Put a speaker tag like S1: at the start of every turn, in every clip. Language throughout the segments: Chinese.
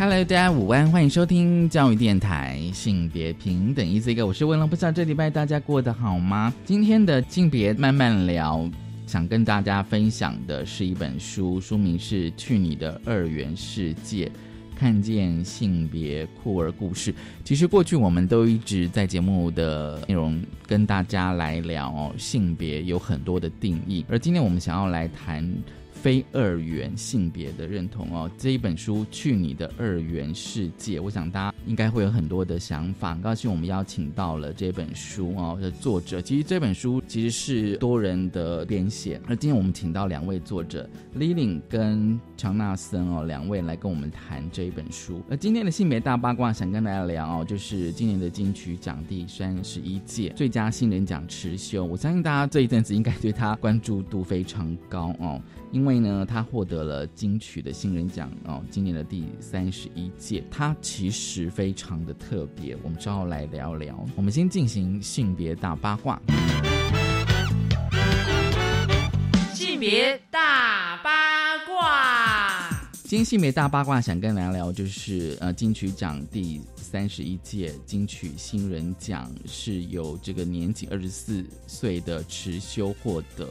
S1: Hello，大家午安，欢迎收听教育电台性别平等 Easy Go，我是文龙，不知道这礼拜大家过得好吗？今天的性别慢慢聊，想跟大家分享的是一本书，书名是《去你的二元世界》。看见性别酷儿故事，其实过去我们都一直在节目的内容跟大家来聊性别有很多的定义，而今天我们想要来谈。非二元性别的认同哦，这一本书《去你的二元世界》，我想大家应该会有很多的想法。很高兴我们邀请到了这本书哦的作者。其实这本书其实是多人的编写，而今天我们请到两位作者 Lily 跟乔纳森哦两位来跟我们谈这一本书。而今天的性别大八卦，想跟大家聊哦，就是今年的金曲奖第三十一届最佳新人奖池秀。我相信大家这一阵子应该对他关注度非常高哦。因为呢，他获得了金曲的新人奖哦，今年的第三十一届，他其实非常的特别，我们稍后来聊聊。我们先进行性别大八卦。
S2: 性别大八卦，
S1: 今天性别大八卦想跟大家聊，就是呃，金曲奖第三十一届金曲新人奖是由这个年仅二十四岁的池修获得。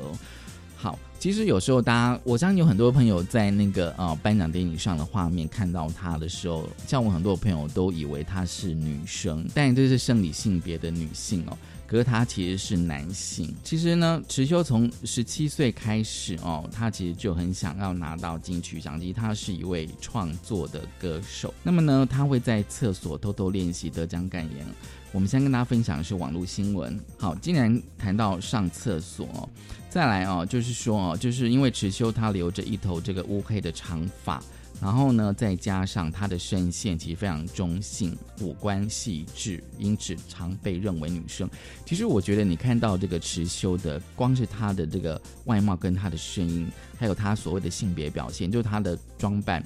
S1: 其实有时候大家，我相信有很多朋友在那个呃颁奖典礼上的画面看到她的时候，像我很多朋友都以为她是女生，但这是生理性别的女性哦。可是她其实是男性。其实呢，池修从十七岁开始哦，他其实就很想要拿到金曲奖，其实他是一位创作的歌手。那么呢，他会在厕所偷偷练习得奖感言。我们先跟大家分享的是网络新闻。好，既然谈到上厕所。再来哦，就是说哦，就是因为池修他留着一头这个乌黑的长发，然后呢，再加上她的声线其实非常中性，五官细致，因此常被认为女生。其实我觉得你看到这个池修的，光是她的这个外貌跟她的声音，还有她所谓的性别表现，就是她的装扮，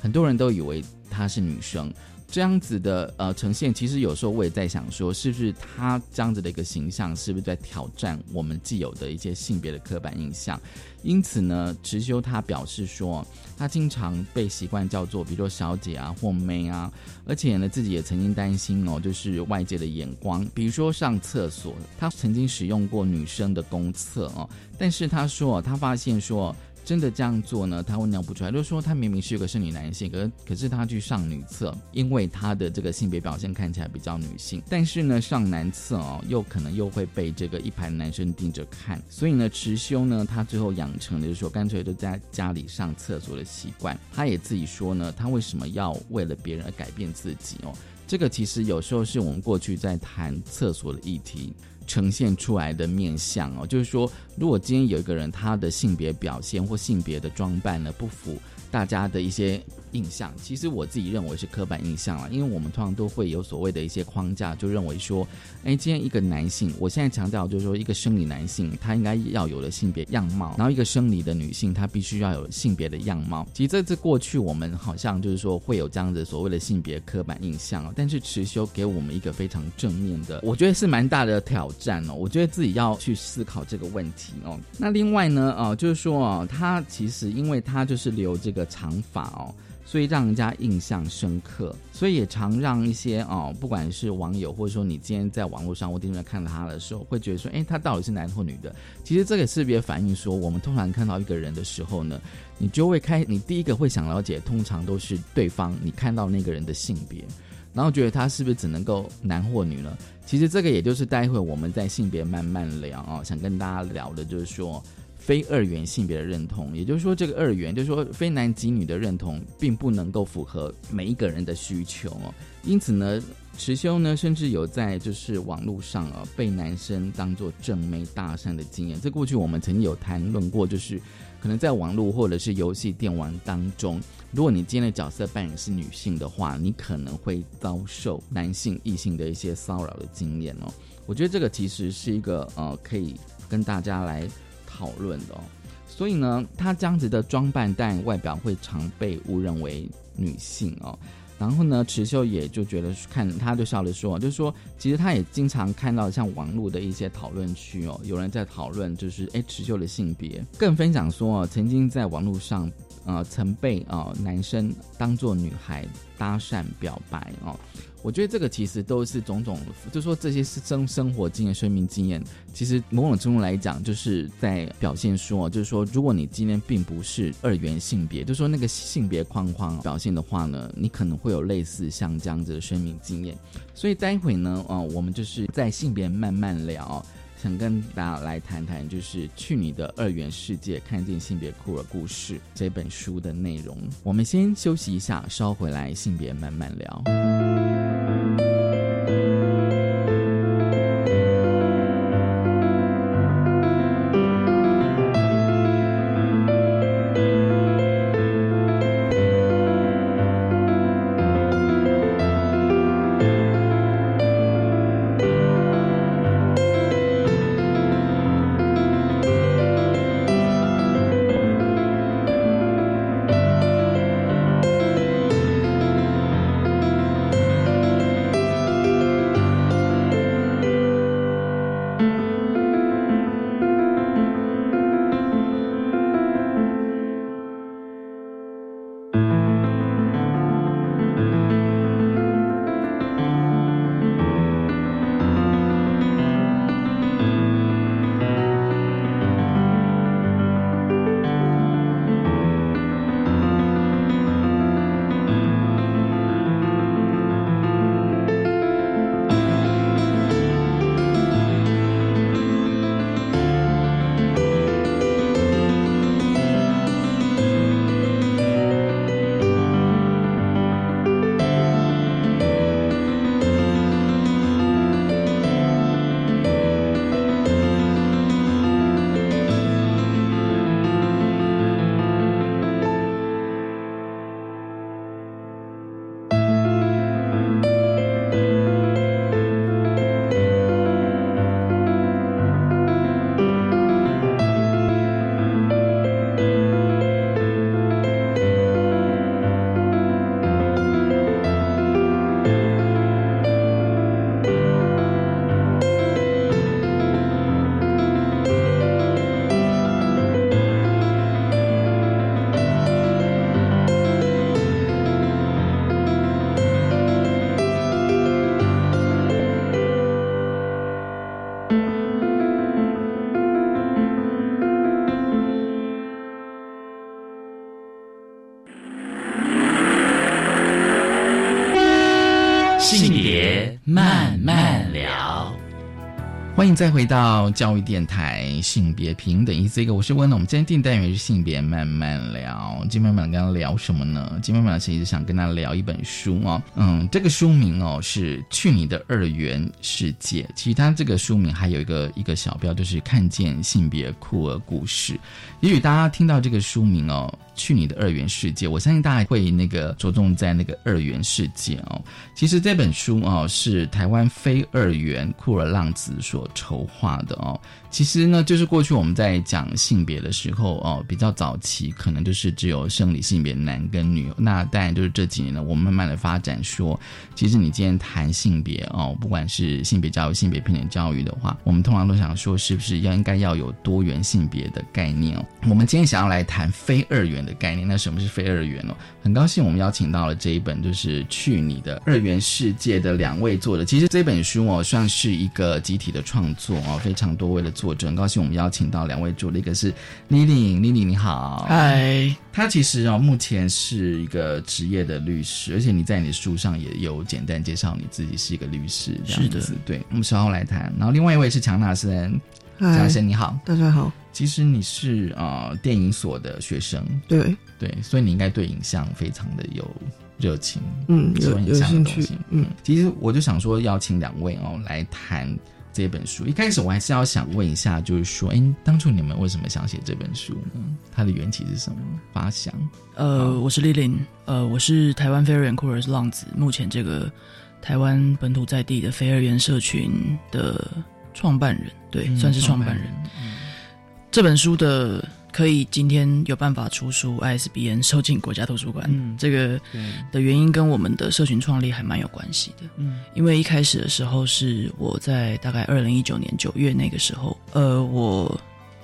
S1: 很多人都以为她是女生。这样子的呃呈现，其实有时候我也在想说，是不是他这样子的一个形象，是不是在挑战我们既有的一些性别的刻板印象？因此呢，池修他表示说，他经常被习惯叫做，比如说小姐啊或妹啊，而且呢自己也曾经担心哦，就是外界的眼光，比如说上厕所，他曾经使用过女生的公厕哦，但是他说他发现说。真的这样做呢，他会尿不出来。就是说，他明明是一个生理男性，可可是他去上女厕，因为他的这个性别表现看起来比较女性，但是呢，上男厕哦，又可能又会被这个一排男生盯着看。所以呢，池修呢，他最后养成的就是说，干脆就在家里上厕所的习惯。他也自己说呢，他为什么要为了别人而改变自己哦？这个其实有时候是我们过去在谈厕所的议题。呈现出来的面相哦，就是说，如果今天有一个人他的性别表现或性别的装扮呢不符大家的一些。印象其实我自己认为是刻板印象了，因为我们通常都会有所谓的一些框架，就认为说，哎，今天一个男性，我现在强调就是说，一个生理男性他应该要有的性别样貌，然后一个生理的女性她必须要有性别的样貌。其实这次过去我们好像就是说会有这样子所谓的性别刻板印象，但是池修给我们一个非常正面的，我觉得是蛮大的挑战哦。我觉得自己要去思考这个问题哦。那另外呢，哦，就是说哦，他其实因为他就是留这个长发哦。所以让人家印象深刻，所以也常让一些哦，不管是网友或者说你今天在网络上或电视上看到他的时候，会觉得说，哎，他到底是男或女的？其实这个识别反映说，我们通常看到一个人的时候呢，你就会开，你第一个会想了解，通常都是对方你看到那个人的性别，然后觉得他是不是只能够男或女了？其实这个也就是待会我们在性别慢慢聊啊，想跟大家聊的就是说。非二元性别的认同，也就是说，这个二元就是说非男即女的认同，并不能够符合每一个人的需求哦。因此呢，池修呢，甚至有在就是网络上啊，被男生当做正妹搭讪的经验。这过去我们曾经有谈论过，就是可能在网络或者是游戏电玩当中，如果你今天的角色扮演是女性的话，你可能会遭受男性异性的一些骚扰的经验哦。我觉得这个其实是一个呃，可以跟大家来。讨论的哦，所以呢，她这样子的装扮，但外表会常被误认为女性哦。然后呢，池秀也就觉得看，他就笑着说，就是说，其实他也经常看到像网络的一些讨论区哦，有人在讨论，就是哎，池秀的性别，更分享说哦，曾经在网络上。呃，曾被啊男生当做女孩搭讪表白哦，我觉得这个其实都是种种，就说这些是生生活经验、生命经验，其实某种程度来讲，就是在表现说，就是说，如果你今天并不是二元性别，就说那个性别框框表现的话呢，你可能会有类似像这样子的生命经验，所以待会呢，啊，我们就是在性别慢慢聊。想跟大家来谈谈，就是《去你的二元世界》，看见性别酷儿故事这本书的内容。我们先休息一下，稍回来，性别慢慢聊。再回到教育电台性别平等，一这个我是温龙。我们今天定单元是性别慢慢聊。今天慢慢跟他聊什么呢？今天慢慢其实想跟他聊一本书哦。嗯，这个书名哦是《去你的二元世界》。其实它这个书名还有一个一个小标，就是看见性别酷儿故事。也许大家听到这个书名哦。去你的二元世界，我相信大家会那个着重在那个二元世界哦。其实这本书哦是台湾非二元酷儿浪子所筹划的哦。其实呢，就是过去我们在讲性别的时候哦，比较早期可能就是只有生理性别男跟女。那当然就是这几年呢，我们慢慢的发展说，其实你今天谈性别哦，不管是性别教育、性别平等教育的话，我们通常都想说，是不是要应该要有多元性别的概念哦？我们今天想要来谈非二元的概念，那什么是非二元哦？很高兴我们邀请到了这一本就是《去你的二元世界》的两位作者。其实这本书哦，算是一个集体的创作哦，非常多位的。作者很高兴，我们邀请到两位作者，一个是 Lily，Lily 你好，
S3: 嗨。
S1: 他其实啊，目前是一个职业的律师，而且你在你的书上也有简单介绍你自己是一个律师，这样子。对，我们稍后来谈。然后另外一位是强纳森。
S3: 强
S1: 纳森你好。
S3: 大家好，
S1: 其实你是呃电影所的学生，
S3: 对，
S1: 对，所以你应该对影像非常的有热情，
S3: 嗯，有有兴趣嗯，
S1: 其实我就想说邀请两位哦来谈这本书。一开始我还是要想问一下，就是说，哎，当初你们为什么想写这本书呢？它的缘起是什么？发想？
S4: 呃，我是丽玲，呃，我是台湾非二元酷儿浪子，目前这个台湾本土在地的非二元社群的创办人，对，
S1: 嗯
S4: 算是创办人。
S1: 嗯
S4: 这本书的可以今天有办法出书，ISBN 收进国家图书馆，
S1: 嗯。
S4: 这个，的原因跟我们的社群创立还蛮有关系的。
S1: 嗯。
S4: 因为一开始的时候是我在大概二零一九年九月那个时候，呃，我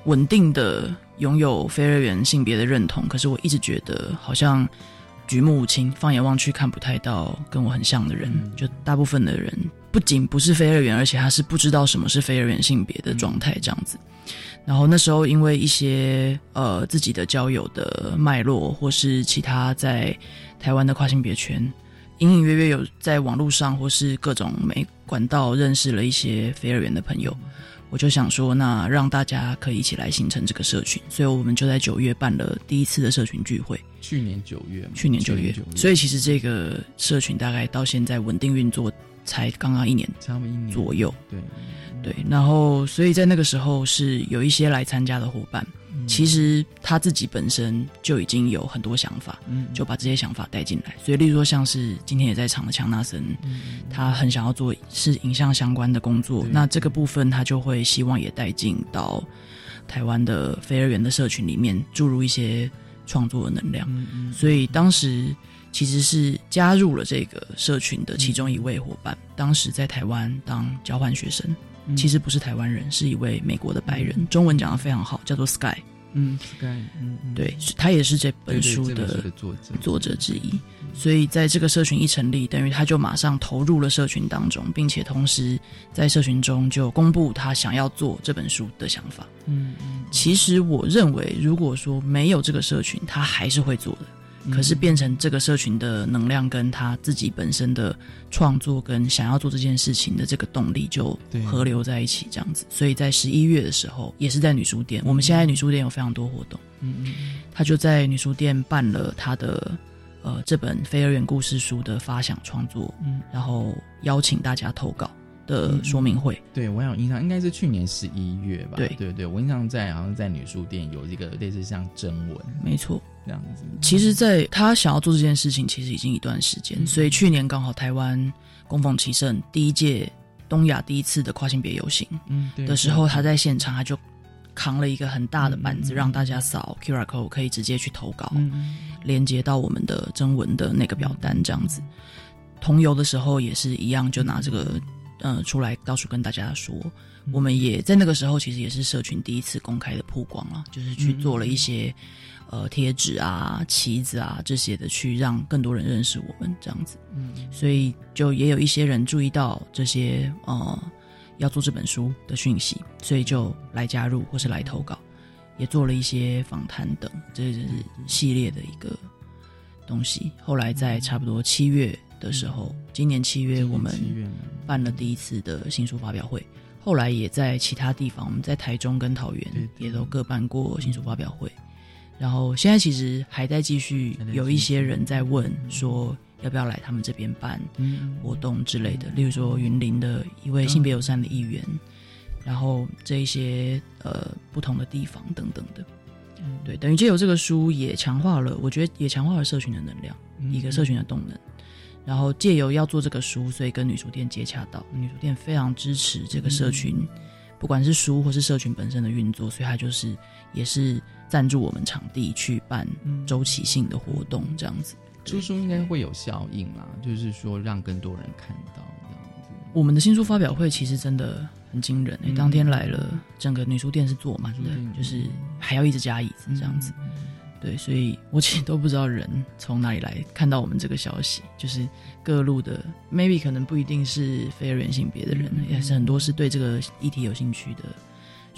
S4: 稳定的拥有非二元性别的认同，可是我一直觉得好像举目无亲，放眼望去看不太到跟我很像的人，
S1: 嗯。
S4: 就大部分的人不仅不是非二元，而且他是不知道什么是非二元性别的状态这样子。然后那时候因为一些呃自己的交友的脉络，或是其他在台湾的跨性别圈，隐隐约约有在网络上或是各种媒管道认识了一些非二元的朋友，我就想说，那让大家可以一起来形成这个社群，所以我们就在九月办了第一次的社群聚会。
S1: 去年九月嘛，
S4: 去年九月，所以其实这个社群大概到现在稳定运作才刚刚一年
S1: 差不多一年
S4: 左右。
S1: 对
S4: 对，然后所以在那个时候是有一些来参加的伙伴，其实他自己本身就已经有很多想法，
S1: 嗯。
S4: 就把这些想法带进来。所以，例如说像是今天也在场的强纳森，他很想要做是影像相关的工作，那这个部分他就会希望也带进到台湾的飞儿园的社群里面，注入一些创作的能量。
S1: 嗯
S4: 所以当时其实是加入了这个社群的其中一位伙伴，当时在台湾当交换学生，
S1: 嗯
S4: 其实不是台湾人，是一位美国的白人，中文讲的非常好，叫做 Sky。
S1: 嗯，Sky，嗯嗯
S4: 对，他也是这本书的
S1: 的作者
S4: 作者之一。所以在这个社群一成立，等于他就马上投入了社群当中，并且同时在社群中就公布他想要做这本书的想法。
S1: 嗯嗯
S4: 其实我认为，如果说没有这个社群，他还是会做的。
S1: 嗯
S4: 可是变成这个社群的能量跟他自己本身的创作跟想要做这件事情的这个动力就合流在一起，这样子。所以在十一月的时候，也是在女书店，我们现在女书店有非常多活动，
S1: 嗯嗯
S4: 他就在女书店办了他的呃这本非二元故事书的发想创作，
S1: 嗯
S4: 然后邀请大家投稿的说明会。
S1: 对，我有印象，应该是去年十一月吧。
S4: 对
S1: 对对，我印象在好像在女书店有一个类似像征文
S4: 没错，
S1: 这样子。
S4: 其实，在他想要做这件事情，其实已经一段时间，
S1: 嗯
S4: 所以去年刚好台湾供奉其盛第一届东亚第一次的跨性别游行
S1: 嗯
S4: 的时候，他在现场他就扛了一个很大的板子，让大家扫 QR code 可以直接去投稿，
S1: 嗯
S4: 连接到我们的征文的那个表单这样子。同游的时候也是一样，就拿这个呃出来到处跟大家说。我们也在那个时候，其实也是社群第一次公开的曝光了，就是去做了一些呃贴纸啊、旗子啊这些的，去让更多人认识我们这样子。
S1: 嗯
S4: 所以就也有一些人注意到这些呃要做这本书的讯息，所以就来加入或是来投稿，也做了一些访谈等，这是系列的一个东西。后来在差不多七月的时候，今年七月我们办了第一次的新书发表会，后来也在其他地方，我们在台中跟桃园也都各办过新书发表会。然后现在其实还在继续有一些人在问说要不要来他们这边办
S1: 嗯。
S4: 活动之类的，例如说云林的一位性别友善的议员，然后这一些呃不同的地方等等的，
S1: 嗯。
S4: 对，等于借由这个书也强化了，我觉得也强化了社群的能量，
S1: 嗯。
S4: 一个社群的动能。然后借由要做这个书，所以跟女书店接洽到，女书店非常支持这个社群，不管是书或是社群本身的运作，所以它就是也是赞助我们场地去办周期性的活动这样子。
S1: 出书应该会有效应啦，就是说让更多人看到这样子。
S4: 我们的新书发表会其实真的很惊人、欸，
S1: 嗯
S4: 当天来了，整个女书店是坐满的就是还要一直加椅子这样子。对，所以我其实都不知道人从哪里来看到我们这个消息，就是各路的 maybe 可能不一定是非二元性别的人，
S1: 嗯
S4: 也是很多是对这个议题有兴趣的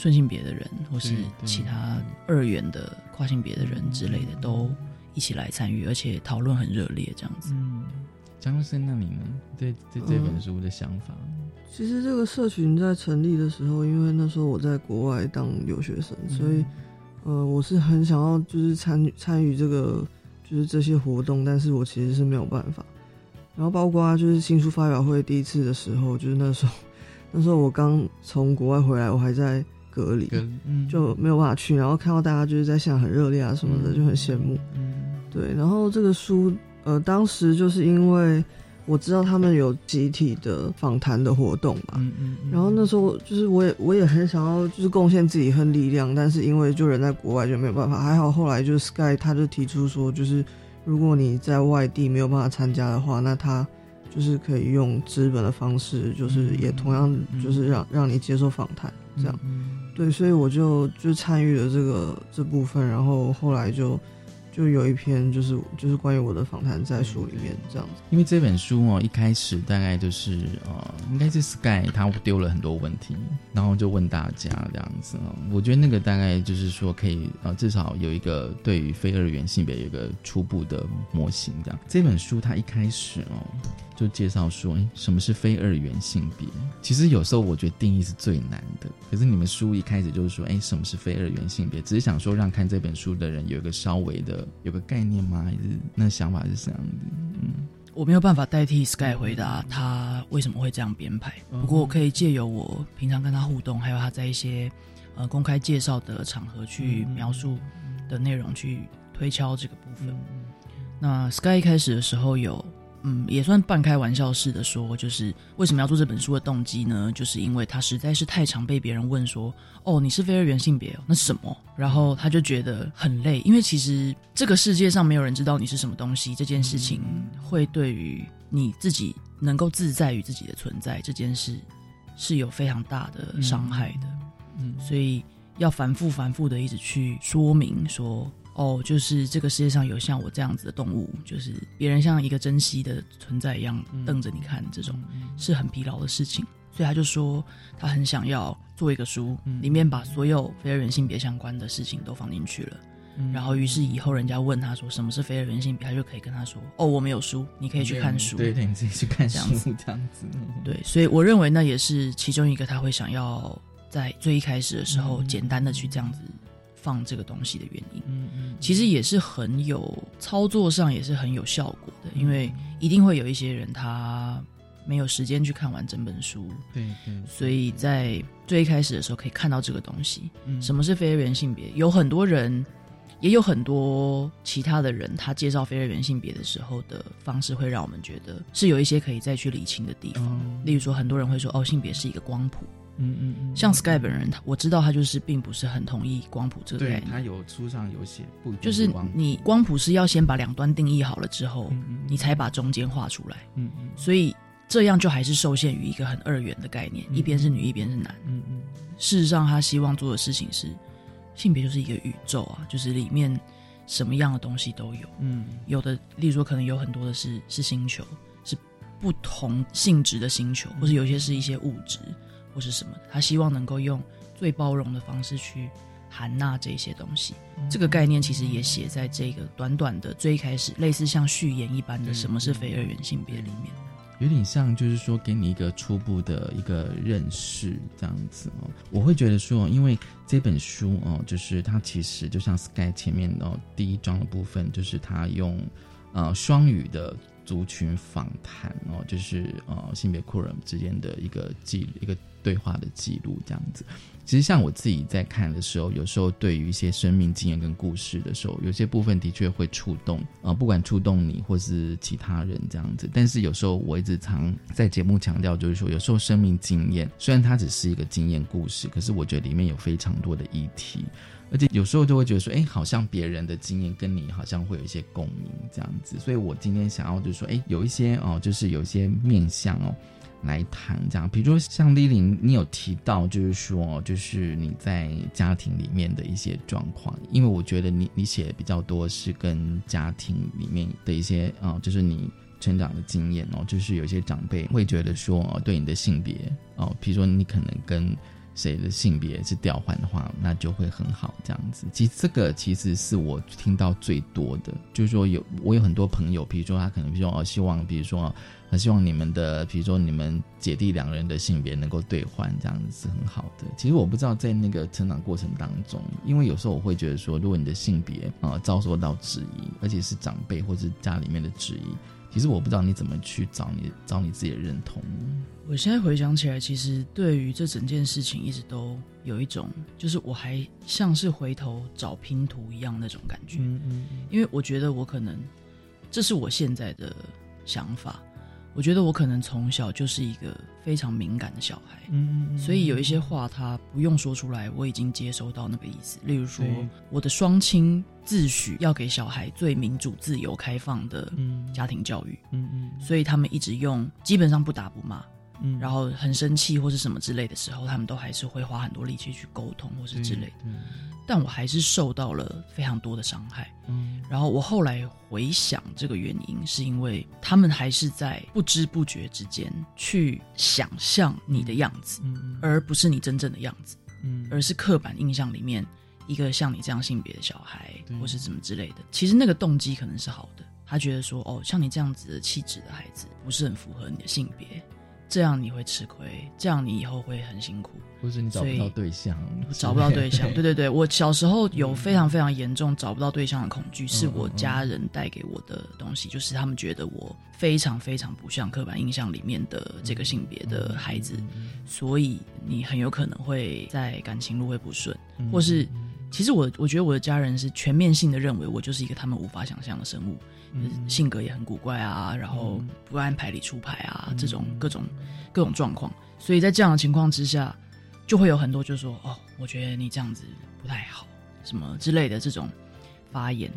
S4: 顺性别的人，或是其他二元的跨性别的人之类的，都一起来参与，而且讨论很热烈这样子。
S1: 嗯，张先生，那你呢？对对这本书的想法？
S3: 其实这个社群在成立的时候，因为那时候我在国外当留学生，所以，呃，我是很想要就是参与参与这个就是这些活动，但是我其实是没有办法。然后包括就是新书发表会第一次的时候，就是那时候 那时候我刚从国外回来，我还在隔离，就没有办法去。然后看到大家就是在现场很热烈啊什么的，就很羡慕。对，然后这个书，呃，当时就是因为。我知道他们有集体的访谈的活动嘛，嗯嗯，然后那时候就是我也我也很想要就是贡献自己和力量，但是因为就人在国外就没有办法。还好后来就是 Sky 他就提出说，就是如果你在外地没有办法参加的话，那他就是可以用资本的方式，就是也同样就是让让你接受访谈这样，对，所以我就就参与了这个这部分，然后后来就。就有一篇就是就是关于我的访谈在书里面这样子，
S1: 因为这本书哦一开始大概就是呃应该是 Sky 他丢了很多问题，然后就问大家这样子哦，我觉得那个大概就是说可以呃至少有一个对于非二元性别有一个初步的模型这样。这本书它一开始哦。就介绍说，哎，什么是非二元性别？其实有时候我觉得定义是最难的。可是你们书一开始就是说，哎，什么是非二元性别？只是想说让看这本书的人有一个稍微的有个概念吗？还是那想法是这样子？
S4: 嗯，我没有办法代替 Sky 回答他为什么会这样编排。不过我可以借由我平常跟他互动，还有他在一些呃公开介绍的场合去描述的内容，去推敲这个部分。那 Sky 一开始的时候有。嗯，也算半开玩笑似的说，就是为什么要做这本书的动机呢？就是因为他实在是太常被别人问说：“哦，你是非二元性别哦，那什么？”然后他就觉得很累，因为其实这个世界上没有人知道你是什么东西，这件事情会对于你自己能够自在于自己的存在这件事是有非常大的伤害的。嗯，所以要反复反复的一直去说明说。哦，就是这个世界上有像我这样子的动物，就是别人像一个珍惜的存在一样瞪着你看，这种是很疲劳的事情。所以他就说，他很想要做一个书，里面把所有非二元性别相关的事情都放进去了。然后，于是以后人家问他说什么是非二元性别，他就可以跟他说：“哦，我们有书，你可以去看书。”
S1: 对对，你自己去看书这样子。
S4: 对，所以我认为那也是其中一个他会想要在最一开始的时候简单的去这样子。放这个东西的原因，嗯嗯，其实也是很有操作上也是很有效果的，因为一定会有一些人他没有时间去看完整本书，
S1: 对对，
S4: 所以在最一开始的时候可以看到这个东西，什么是非二元性别？有很多人，也有很多其他的人，他介绍非二元性别的时候的方式，会让我们觉得是有一些可以再去理清的地方。例如说，很多人会说，哦，性别是一个光谱。嗯嗯嗯，像 Sky 本人，他我知道他就是并不是很同意光谱这个概念。
S1: 他有书上有写，不
S4: 就是你光谱是要先把两端定义好了之后，你才把中间画出来。嗯嗯，所以这样就还是受限于一个很二元的概念，一边是女，一边是男。嗯嗯，事实上他希望做的事情是，性别就是一个宇宙啊，就是里面什么样的东西都有。嗯，有的，例如说可能有很多的是是星球，是不同性质的星球，或者有些是一些物质。或是什么？他希望能够用最包容的方式去含纳这些东西。这个概念其实也写在这个短短的最开始，类似像序言一般的“什么是非二元性别”里面，
S1: 有点像就是说给你一个初步的一个认识这样子哦。我会觉得说，因为这本书哦，就是它其实就像 Sky 前面哦第一章的部分，就是他用呃双语的。族群访谈哦，就是呃性别酷人之间的一个记一个对话的记录这样子。其实像我自己在看的时候，有时候对于一些生命经验跟故事的时候，有些部分的确会触动啊，不管触动你或是其他人这样子。但是有时候我一直常在节目强调，就是说有时候生命经验虽然它只是一个经验故事，可是我觉得里面有非常多的议题。而且有时候就会觉得说，哎，好像别人的经验跟你好像会有一些共鸣这样子，所以我今天想要就是说，哎，有一些哦，就是有一些面向哦来谈这样，比如说像丽玲，你有提到就是说，就是你在家庭里面的一些状况，因为我觉得你你写的比较多是跟家庭里面的一些啊，就是你成长的经验哦，就是有些长辈会觉得说，对你的性别哦，比如说你可能跟谁的性别是调换的话，那就会很好这样子。其实这个其实是我听到最多的，就是说有我有很多朋友，比如说他可能比如说哦，希望比如说很希望你们的，比如说你们姐弟两人的性别能够兑换，这样子是很好的。其实我不知道在那个成长过程当中，因为有时候我会觉得说，如果你的性别啊遭受到质疑，而且是长辈或者家里面的质疑。其实我不知道你怎么去找你找你自己的认同。
S4: 我现在回想起来，其实对于这整件事情，一直都有一种，就是我还像是回头找拼图一样那种感觉。嗯嗯。因为我觉得我可能，这是我现在的想法。我觉得我可能从小就是一个非常敏感的小孩，嗯，所以有一些话他不用说出来，我已经接收到那个意思。例如说，我的双亲自诩要给小孩最民主、自由、开放的家庭教育，嗯嗯，所以他们一直用基本上不打不骂。嗯，然后很生气或是什么之类的时候，他们都还是会花很多力气去沟通或是之类的。但我还是受到了非常多的伤害。嗯，然后我后来回想这个原因，是因为他们还是在不知不觉之间去想象你的样子，而不是你真正的样子。嗯，而是刻板印象里面一个像你这样性别的小孩，或是怎么之类的。其实那个动机可能是好的，他觉得说，哦，像你这样子的气质的孩子，不是很符合你的性别。这样你会吃亏，这样你以后会很辛苦，
S1: 或是你找不到对象，
S4: 找不到对象。对对对，我小时候有非常非常严重找不到对象的恐惧，是我家人带给我的东西，就是他们觉得我非常非常不像刻板印象里面的这个性别的孩子，所以你很有可能会在感情路会不顺，或是其实我我觉得我的家人是全面性的认为我就是一个他们无法想象的生物。性格也很古怪啊，然后不按牌理出牌啊，这种各种各种状况，所以在这样的情况之下，就会有很多就说哦，我觉得你这样子不太好，什么之类的这种发言，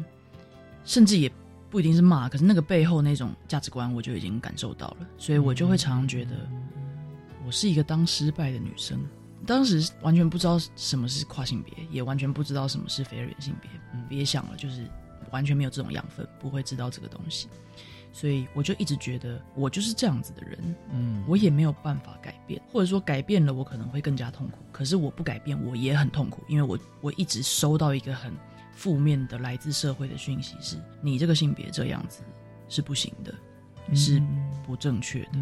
S4: 甚至也不一定是骂，可是那个背后那种价值观，我就已经感受到了，所以我就会常常觉得我是一个当失败的女生，当时完全不知道什么是跨性别，也完全不知道什么是非二元性别，别想了，就是。完全没有这种养分，不会知道这个东西，所以我就一直觉得我就是这样子的人，嗯，我也没有办法改变，或者说改变了我可能会更加痛苦。可是我不改变，我也很痛苦，因为我我一直收到一个很负面的来自社会的讯息，是你这个性别这样子是不行的，是不正确的。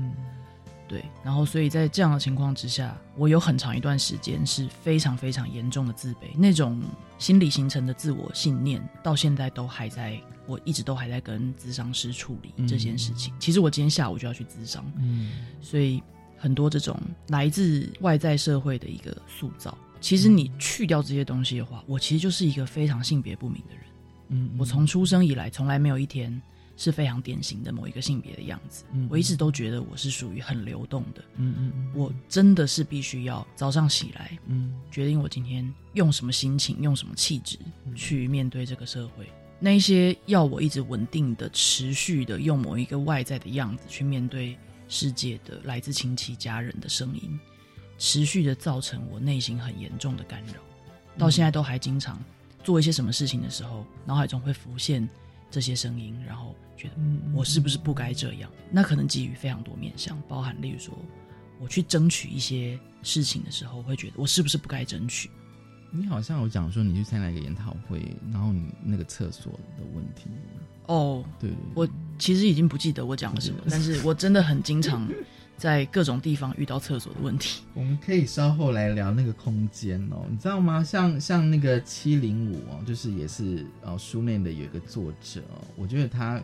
S4: 对，然后所以在这样的情况之下，我有很长一段时间是非常非常严重的自卑，那种心理形成的自我信念，到现在都还在，我一直都还在跟咨商师处理这件事情。其实我今天下午就要去咨商，嗯，所以很多这种来自外在社会的一个塑造，其实你去掉这些东西的话，我其实就是一个非常性别不明的人，嗯，我从出生以来从来没有一天。是非常典型的某一个性别的样子。我一直都觉得我是属于很流动的。嗯嗯，我真的是必须要早上起来，嗯，决定我今天用什么心情、用什么气质去面对这个社会。那一些要我一直稳定的、持续的用某一个外在的样子去面对世界的来自亲戚家人的声音，持续的造成我内心很严重的干扰。到现在都还经常做一些什么事情的时候，脑海中会浮现这些声音，然后。觉得我是不是不该这样？那可能基于非常多面向，包含例如说，我去争取一些事情的时候，会觉得我是不是不该争取？
S1: 你好像有讲说你去参加一个研讨会，然后你那个厕所的问题。
S4: 哦，
S1: 对，
S4: 我其实已经不记得我讲了什么，但是我真的很经常。在各种地方遇到厕所的问题，
S1: 我们可以稍后来聊那个空间哦，你知道吗？像像那个七零五哦，就是也是呃书内的有一个作者哦，我觉得他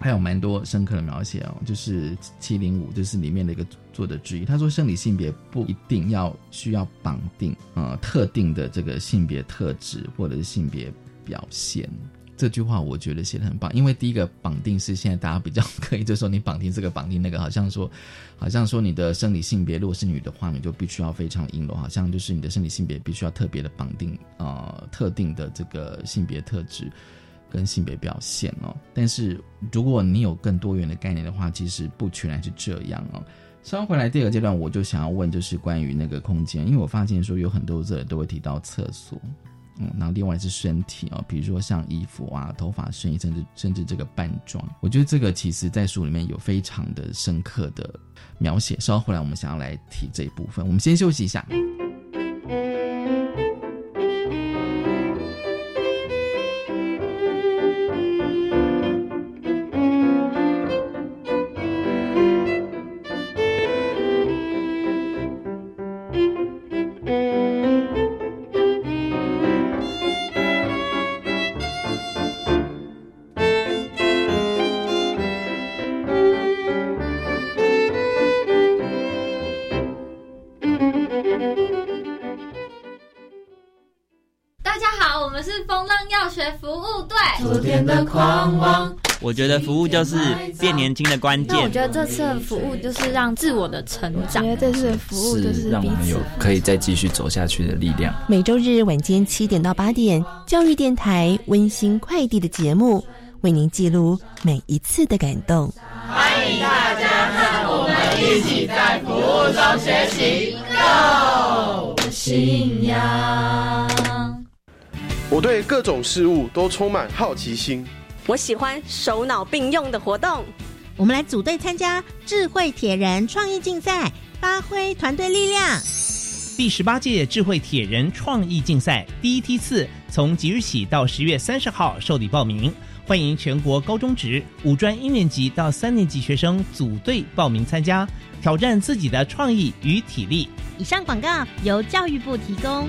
S1: 还有蛮多深刻的描写哦，就是七零五就是里面的一个作者之一，他说生理性别不一定要需要绑定呃特定的这个性别特质或者是性别表现。这句话我觉得写的很棒，因为第一个绑定是现在大家比较 可以，就说你绑定这个绑定那个，好像说，好像说你的生理性别如果是女的话，你就必须要非常阴柔，好像就是你的生理性别必须要特别的绑定呃特定的这个性别特质跟性别表现哦。但是如果你有更多元的概念的话，其实不全然是这样哦。稍回来第二个阶段，我就想要问，就是关于那个空间，因为我发现说有很多人都会提到厕所。嗯，然后另外是身体哦，比如说像衣服啊、头发、身衣，甚至甚至这个扮装，我觉得这个其实在书里面有非常的深刻的描写。稍后回来我们想要来提这一部分，我们先休息一下。
S5: 我觉得服务就是变年轻的关键。
S6: 那我觉得这次的服务就是让自我的成长。
S7: 我觉得这次的服务就是
S8: 让我们有可以再继续走下去的力量。
S9: 每周日晚间七点到八点，教育电台温馨快递的节目，为您记录每一次的感动。
S10: 欢迎大家和我们一起在服务中学习，Go！信仰。
S11: 我对各种事物都充满好奇心。
S12: 我喜欢手脑并用的活动。
S13: 我们来组队参加智慧铁人创意竞赛，发挥团队力量。
S14: 第十八届智慧铁人创意竞赛第一梯次从即日起到十月三十号受理报名，欢迎全国高中职、五专一年级到三年级学生组队报名参加，挑战自己的创意与体力。
S13: 以上广告由教育部提供。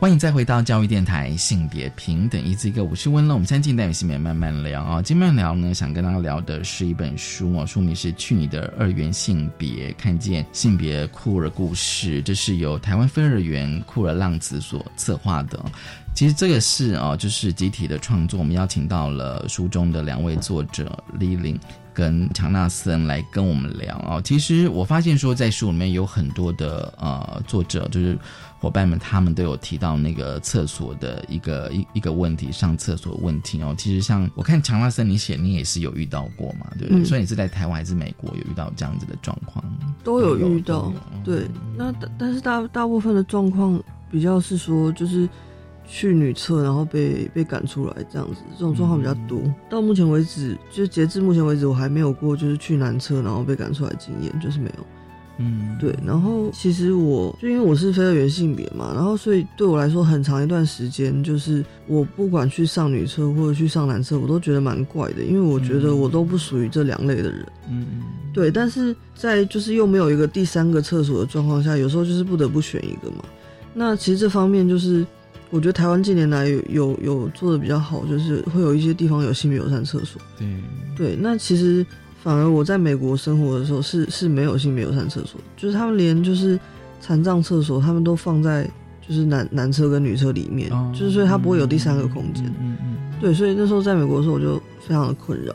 S1: 欢迎再回到教育电台，性别平等，一字一个，我是温乐。我们现在进带有性别慢慢聊啊，今天聊呢，想跟大家聊的是一本书哦，书名是《去你的二元性别》，看见性别酷儿故事，这是由台湾飞二元酷儿浪子所策划的。其实这个是哦，就是集体的创作，我们邀请到了书中的两位作者 Lily 跟强纳森来跟我们聊哦。其实我发现说，在书里面有很多的呃作者，就是。伙伴们，他们都有提到那个厕所的一个一一个问题，上厕所问题哦。其实像我看强纳森，你写你也是有遇到过嘛，对不对？所以你是在台湾还是美国有遇到这样子的状况？
S3: 都有遇到。对，那但是大大部分的状况比较是说，就是去女厕然后被被赶出来这样子，这种状况比较多。到目前为止，就截至目前为止，我还没有过就是去男厕然后被赶出来经验，就是没有。嗯，对，然后其实我就因为我是非二元性别嘛，然后所以对我来说很长一段时间，就是我不管去上女厕或者去上男厕，我都觉得蛮怪的，因为我觉得我都不属于这两类的人。嗯嗯，对，但是在就是又没有一个第三个厕所的状况下，有时候就是不得不选一个嘛。那其实这方面就是我觉得台湾近年来有有有做的比较好，就是会有一些地方有性别友善厕所。对对，那其实。反而我在美国生活的时候是是没有性别友善厕所，就是他们连就是残障厕所，他们都放在就是男男厕跟女厕里面，就是所以它不会有第三个空间。嗯嗯。对，所以那时候在美国的时候我就非常的困扰。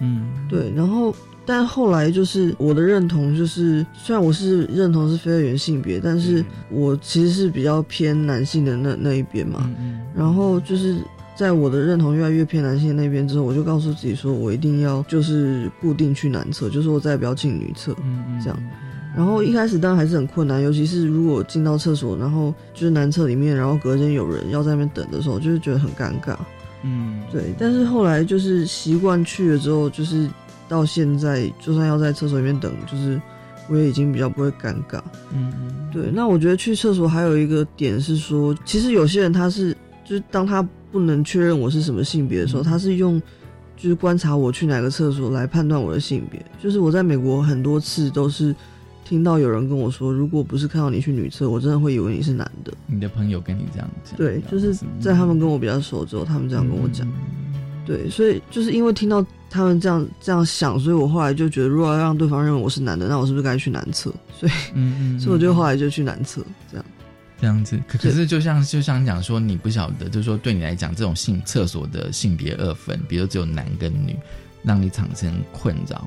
S3: 嗯。对，然后但后来就是我的认同就是，虽然我是认同是非二元性别，但是我其实是比较偏男性的那那一边嘛。嗯。然后就是。在我的认同越来越偏男性那边之后，我就告诉自己说，我一定要就是固定去男厕，就是我再也不要进女厕，这样。然后一开始当然还是很困难，尤其是如果进到厕所，然后就是男厕里面，然后隔间有人要在那边等的时候，就是觉得很尴尬。嗯，对。但是后来就是习惯去了之后，就是到现在，就算要在厕所里面等，就是我也已经比较不会尴尬。嗯嗯，对。那我觉得去厕所还有一个点是说，其实有些人他是就是当他。不能确认我是什么性别的时候，他是用就是观察我去哪个厕所来判断我的性别。就是我在美国很多次都是听到有人跟我说，如果不是看到你去女厕，我真的会以为你是男的。
S1: 你的朋友跟你这样讲？
S3: 对，就是在他们跟我比较熟之后，他们这样跟我讲。对，所以就是因为听到他们这样这样想，所以我后来就觉得，如果要让对方认为我是男的，那我是不是该去男厕？所以，嗯嗯，所以我就后来就去男厕这样。
S1: 这样子。可可是就像就像讲说，你不晓得，就是说对你来讲，这种性厕所的性别二分，比如只有男跟女，让你产生困扰。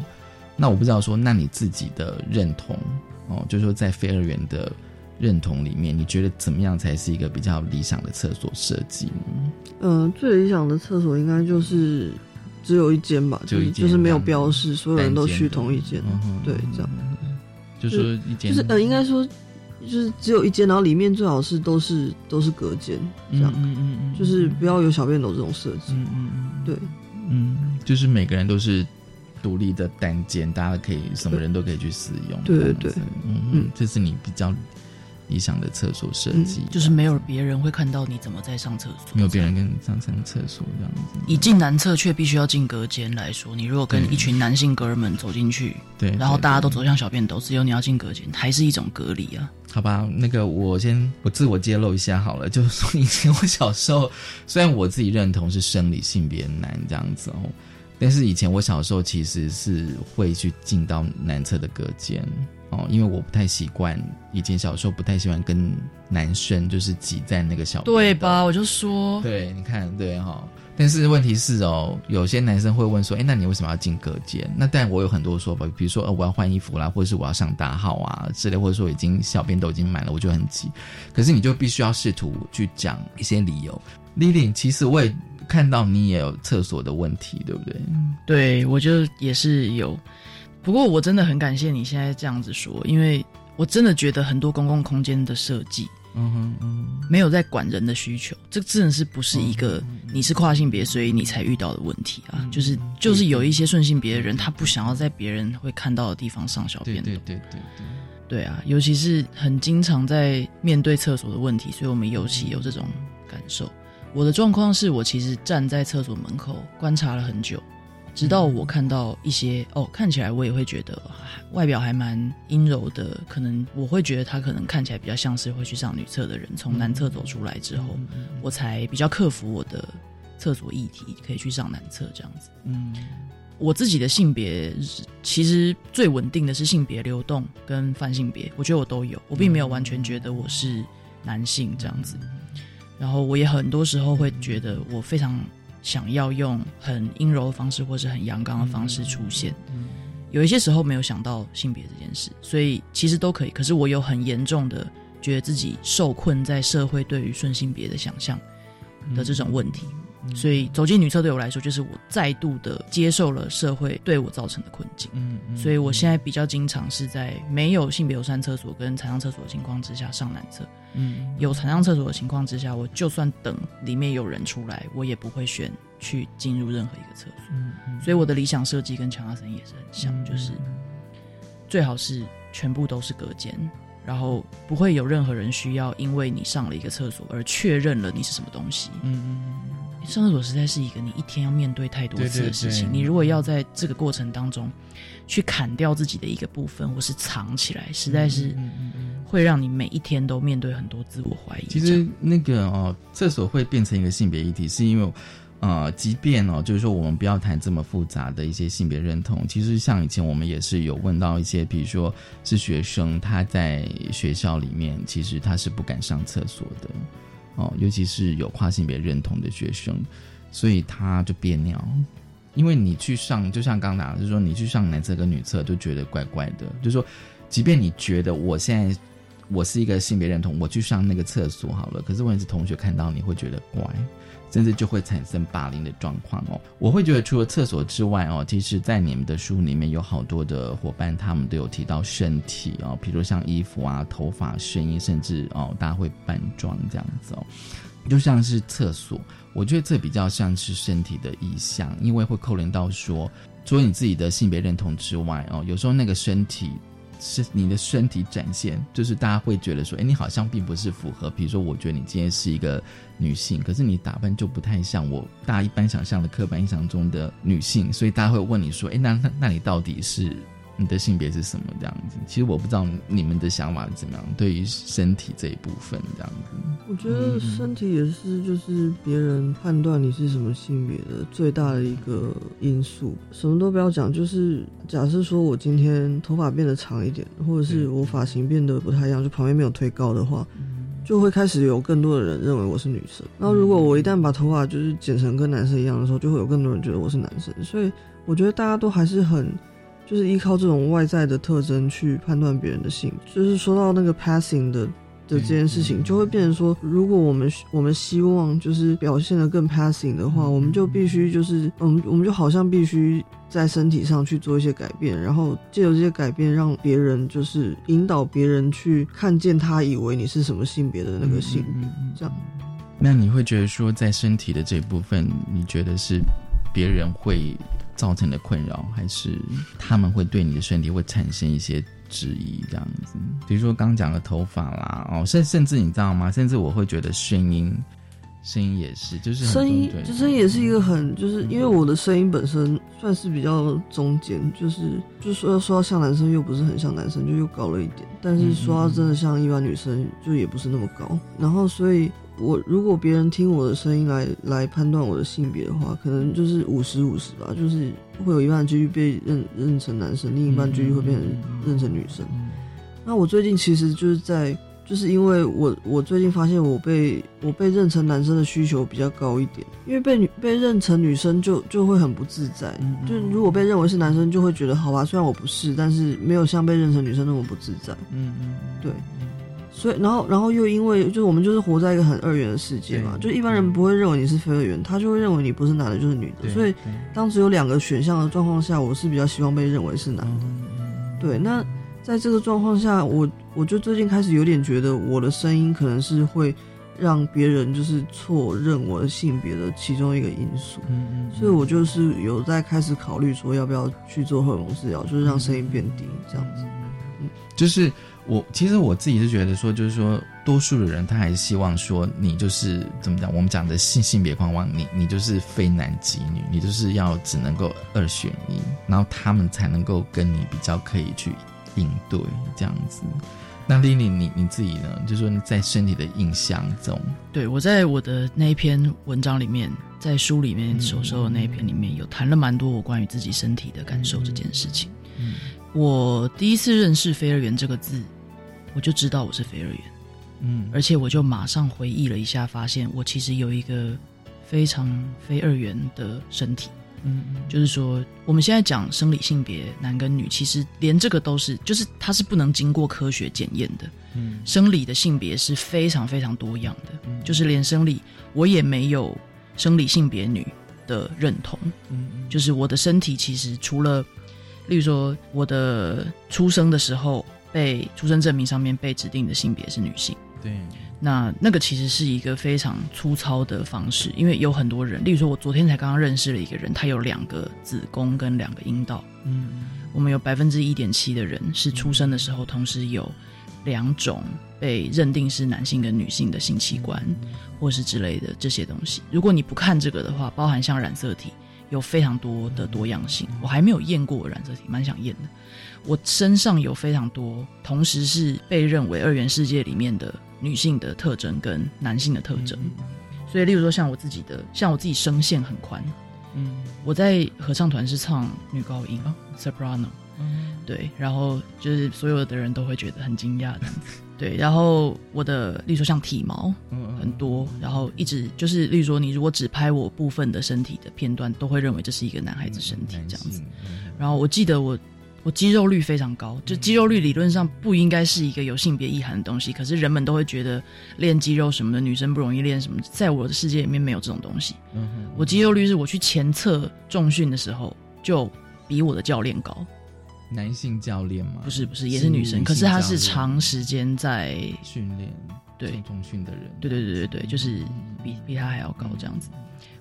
S1: 那我不知道说，那你自己的认同哦，就是说在非二元的认同里面，你觉得怎么样才是一个比较理想的厕所设计呢？
S3: 嗯，最理想的厕所应该就是只有一间吧，
S1: 就一间
S3: 就是没有标示，所有人都去同一间，对，这样。
S1: 就是一间。
S3: 就是呃，应该说就是只有一间，然后里面最好是都是都是隔间，这样，
S1: 嗯嗯嗯，
S3: 就是不要有小便斗这种设计，
S1: 嗯嗯嗯，
S3: 对，
S1: 嗯，就是每个人都是独立的单间，大家可以什么人都可以去使用，
S3: 对对对
S1: 嗯嗯，这是你比较理想的厕所设计，
S4: 就是没有别人会看到你怎么在上厕所，
S1: 没有别人跟你上上厕所这样子。
S4: 以进男厕却必须要进隔间来说，你如果跟一群男性哥儿们走进去，
S1: 对
S4: 然后大家都走向小便斗，只有你要进隔间，还是一种隔离啊。
S1: 好吧，那个我先我自我揭露一下好了，就是说以前我小时候，虽然我自己认同是生理性别男这样子哦，但是以前我小时候其实是会去进到男厕的隔间哦，因为我不太习惯，以前小时候不太喜欢跟男生就是挤在那个小
S4: 对吧？我就说，
S1: 对，你看，对哈、但是问题是哦，有些男生会问说，哎，那你为什么要进隔间？那但我有很多说法，比如说，呃，我要换衣服啦，或者是我要上大号啊之类，或者说已经小便都已经满了，我就很急。可是你就必须要试图去讲一些理由。Lily，其实我也看到你也有厕所的问题，对不对？
S4: 对我就也是有，不过我真的很感谢你现在这样子说，因为我真的觉得很多公共空间的设计，
S1: 嗯哼嗯，
S4: 没有在管人的需求，这真的是不是一个你是跨性别所以你才遇到的问题啊？就是就是有一些顺性别的人，他不想要在别人会看到的地方上小便
S1: 对。对对对对。
S4: 对啊，尤其是很经常在面对厕所的问题，所以我们尤其有这种感受。我的状况是我其实站在厕所门口观察了很久，直到我看到一些哦，看起来我也会觉得啊外表还蛮阴柔的，可能我会觉得他可能看起来比较像是会去上女厕的人，从男厕走出来之后，我才比较克服我的厕所议题，可以去上男厕这样子。
S1: 嗯，
S4: 我自己的性别其实最稳定的是性别流动跟泛性别，我觉得我都有，我并没有完全觉得我是男性这样子。然后我也很多时候会觉得我非常想要用很阴柔的方式或是很阳刚的方式出现。有一些时候没有想到性别这件事，所以其实都可以。可是我有很严重的觉得自己受困在社会对于顺性别的想象的这种问题。所以走进女厕对我来说，就是我再度的接受了社会对我造成的困境。
S1: 嗯
S4: 所以我现在比较经常是在没有性别友善厕所跟残障厕所的情况之下上男厕。
S1: 嗯
S4: 有残障厕所的情况之下，我就算等里面有人出来，我也不会选去进入任何一个厕所。
S1: 嗯
S4: 所以我的理想设计跟强大森也是很像，就是最好是全部都是隔间，然后不会有任何人需要因为你上了一个厕所而确认了你是什么东西。
S1: 嗯
S4: 上厕所实在是一个你一天要面对太多次的事情，
S1: 对对对
S4: 你如果要在这个过程当中去砍掉自己的一个部分，或是藏起来，实在是会让你每一天都面对很多自我怀疑。
S1: 其实那个哦，厕所会变成一个性别议题，是因为呃，即便哦，就是说我们不要谈这么复杂的一些性别认同，其实像以前我们也是有问到一些，比如说是学生他在学校里面，其实他是不敢上厕所的哦，尤其是有跨性别认同的学生，所以他就憋尿。因为你去上，就像刚讲，就是说你去上男厕跟女厕，就觉得怪怪的。就是说，即便你觉得我现在我是一个性别认同，我去上那个厕所好了，可是问题是同学看到你会觉得怪，甚至就会产生霸凌的状况哦。我会觉得除了厕所之外哦，其实在你们的书里面有好多的伙伴，他们都有提到身体哦，比如像衣服啊、头发、声音，甚至哦大家会扮装这样子哦。就像是厕所，我觉得这比较像是身体的意象，因为会扣连到说，除了你自己的性别认同之外，哦，有时候那个身体是你的身体展现，就是大家会觉得说，哎，你好像并不是符合，比如说，我觉得你今天是一个女性，可是你打扮就不太像我大家一般想象的刻板印象中的女性，所以大家会问你说，哎，那那那你到底是？你的性别是什么？这样子，其实我不知道你们的想法是怎么样，对于身体这一部分这样子。
S3: 我觉得身体也是，就是别人判断你是什么性别的最大的一个因素。什么都不要讲，就是假设说我今天头发变得长一点，或者是我发型变得不太一样，就旁边没有推高的话，就会开始有更多的人认为我是女生。然后如果我一旦把头发就是剪成跟男生一样的时候，就会有更多人觉得我是男生。所以我觉得大家都还是很。就是依靠这种外在的特征去判断别人的性，就是说到那个 passing 的的这件事情，就会变成说，如果我们我们希望就是表现的更 passing 的话，我们就必须就是嗯，我们就好像必须在身体上去做一些改变，然后借由这些改变，让别人就是引导别人去看见他以为你是什么性别的那个性别，这样。
S1: 那你会觉得说，在身体的这部分，你觉得是别人会？造成的困扰，还是他们会对你的身体会产生一些质疑，这样子。比如说刚讲的头发啦，哦，甚甚至你知道吗？甚至我会觉得声音，声音也是，就是
S3: 声音，就声音也是一个很，就是因为我的声音本身算是比较中间，就是就说说像男生又不是很像男生，就又高了一点，但是说真的像一般女生就也不是那么高，然后所以。我如果别人听我的声音来来判断我的性别的话，可能就是五十五十吧，就是会有一半几率被认认成男生，另一半几率会变成认成女生。那我最近其实就是在，就是因为我我最近发现我被我被认成男生的需求比较高一点，因为被女被认成女生就就会很不自在，就如果被认为是男生就会觉得好吧，虽然我不是，但是没有像被认成女生那么不自在。嗯嗯，对。所以，然后，然后又因为，就是我们就是活在一个很二元的世界嘛，就一般人不会认为你是非二元，他就会认为你不是男的，就是女的。所以，当时有两个选项的状况下，我是比较希望被认为是男的。对，那在这个状况下，我我就最近开始有点觉得我的声音可能是会让别人就是错认我的性别的其中一个因素。嗯嗯。所以我就是有在开始考虑说要不要去做荷尔蒙治疗，就是让声音变低这样子。
S1: 嗯，就是。我其实我自己是觉得说，就是说，多数的人他还是希望说，你就是怎么讲？我们讲的性性别框框，你你就是非男即女，你就是要只能够二选一，然后他们才能够跟你比较可以去应对这样子。那丽丽，你你自己呢？就是说你在身体的印象中，
S4: 对我在我的那一篇文章里面，在书里面所说的那一篇里面有谈了蛮多我关于自己身体的感受这件事情。嗯，我第一次认识“非二元”这个字。我就知道我是非二元，嗯，而且我就马上回忆了一下，发现我其实有一个非常非二元的身体，嗯，就是说我们现在讲生理性别男跟女，其实连这个都是，就是它是不能经过科学检验的，嗯，生理的性别是非常非常多样的，就是连生理我也没有生理性别女的认同，嗯，就是我的身体其实除了，例如说我的出生的时候。被出生证明上面被指定的性别是女性，
S1: 对，
S4: 那那个其实是一个非常粗糙的方式，因为有很多人，例如说，我昨天才刚刚认识了一个人，他有两个子宫跟两个阴道，嗯，我们有百分之一点七的人是出生的时候同时有两种被认定是男性跟女性的性器官，或是之类的这些东西。如果你不看这个的话，包含像染色体，有非常多的多样性，我还没有验过染色体，蛮想验的。我身上有非常多，同时是被认为二元世界里面的女性的特征跟男性的特征，所以，例如说像我自己的，像我自己声线很宽，嗯，我在合唱团是唱女高音啊，soprano，嗯，对，然后就是所有的人都会觉得很惊讶的对，然后我的，例如说像体毛，嗯，很多，然后一直就是，例如说你如果只拍我部分的身体的片段，都会认为这是一个男孩子身体这样子，然后我记得我。我肌肉率非常高，就肌肉率理论上不应该是一个有性别意涵的东西，可是人们都会觉得练肌肉什么的女生不容易练什么，在我的世界里面没有这种东西。我肌肉率是我去前测重训的时候就比我的教练高，
S1: 男性教练吗？
S4: 不是不是，也是女生，可是他是长时间在
S1: 训练，
S4: 对
S1: 重训的人，
S4: 对对对对对，就是比比他还要高这样子。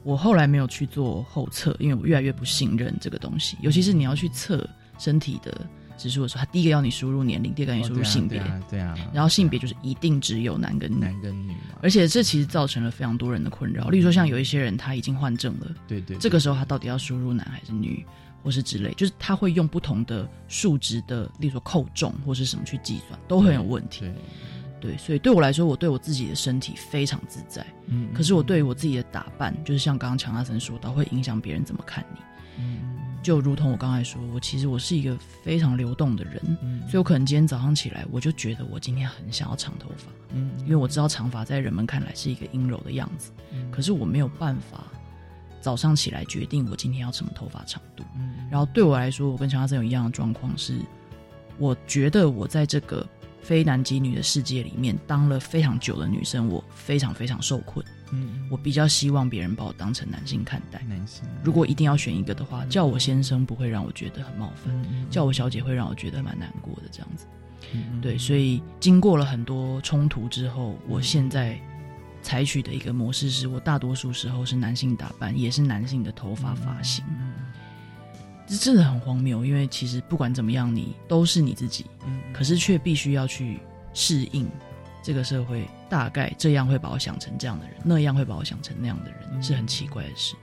S4: 我后来没有去做后测，因为我越来越不信任这个东西，尤其是你要去测。身体的指数的时候，他第一个要你输入年龄，第二个要你输入性别，
S1: 对啊，
S4: 然后性别就是一定只有男跟女，
S1: 男跟女，
S4: 而且这其实造成了非常多人的困扰。例如说，像有一些人他已经患症了，
S1: 对对，
S4: 这个时候他到底要输入男还是女，或是之类，就是他会用不同的数值的，例如说扣重或是什么去计算，都很有问题。对，所以对我来说，我对我自己的身体非常自在。嗯，可是我对于我自己的打扮，就是像刚刚强大森说到，会影响别人怎么看你。嗯。就如同我刚才说，我其实我是一个非常流动的人，所以我可能今天早上起来，我就觉得我今天很想要长头发，
S1: 嗯，
S4: 因为我知道长发在人们看来是一个阴柔的样子，可是我没有办法早上起来决定我今天要什么头发长度。嗯然后对我来说，我跟乔阿珍有一样的状况是，我觉得我在这个非男即女的世界里面当了非常久的女生，我非常非常受困。
S1: 嗯，
S4: 我比较希望别人把我当成男性看待。
S1: 男性，
S4: 如果一定要选一个的话，叫我先生不会让我觉得很冒犯，叫我小姐会让我觉得蛮难过的。这样子，对，所以经过了很多冲突之后，我现在采取的一个模式是我大多数时候是男性打扮，也是男性的头发发型。这真的很荒谬，因为其实不管怎么样，你都是你自己，可是却必须要去适应这个社会。大概这样会把我想成这样的人，那样会把我想成那样的人，是很奇怪的事。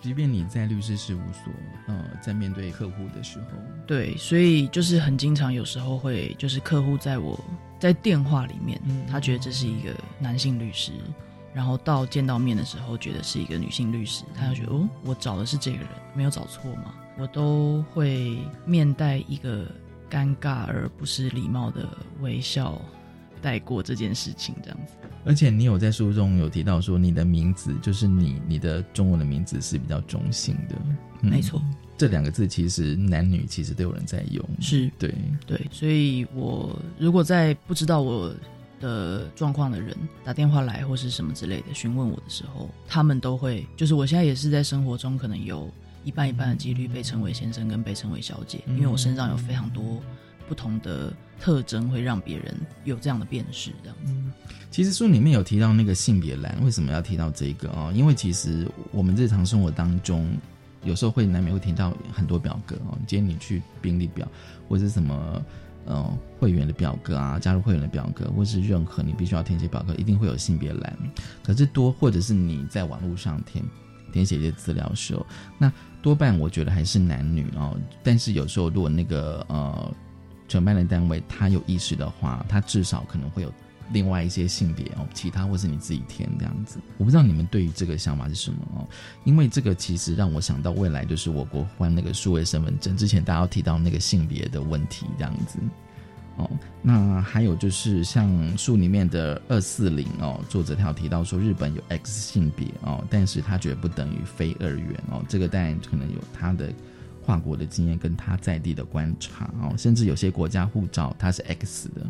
S1: 即便你在律师事务所，呃，在面对客户的时候，
S4: 对，所以就是很经常，有时候会就是客户在我在电话里面，他觉得这是一个男性律师，然后到见到面的时候，觉得是一个女性律师，他就觉得哦，我找的是这个人，没有找错吗？我都会面带一个尴尬而不是礼貌的微笑。带过这件事情，这样子。
S1: 而且你有在书中有提到说，你的名字就是你，你的中文的名字是比较中性的。
S4: 没错，
S1: 这两个字其实男女其实都有人在用。
S4: 是，
S1: 对
S4: 对。所以我如果在不知道我的状况的人打电话来或是什么之类的询问我的时候，他们都会，就是我现在也是在生活中可能有一半一半的几率被称为先生跟被称为小姐，因为我身上有非常多。不同的特征会让别人有这样的辨识，这样子。
S1: 其实书里面有提到那个性别栏，为什么要提到这个哦？因为其实我们日常生活当中，有时候会难免会听到很多表格哦。今天你去病历表，或者什么呃会员的表格啊，加入会员的表格，或是任何你必须要填写表格，一定会有性别栏。可是多或者是你在网络上填填写一些资料的时候，那多半我觉得还是男女哦。但是有时候如果那个呃。承办的单位，他有意识的话，他至少可能会有另外一些性别哦，其他或是你自己填这样子。我不知道你们对于这个想法是什么哦，因为这个其实让我想到未来就是我国换那个数位身份证之前，大家提到那个性别的问题这样子哦。那还有就是像书里面的二四零哦，作者他有提到说日本有 X 性别哦，但是他觉得不等于非二元哦，这个当然可能有他的。跨国的经验跟他在地的观察哦，甚至有些国家护照它是 X 的，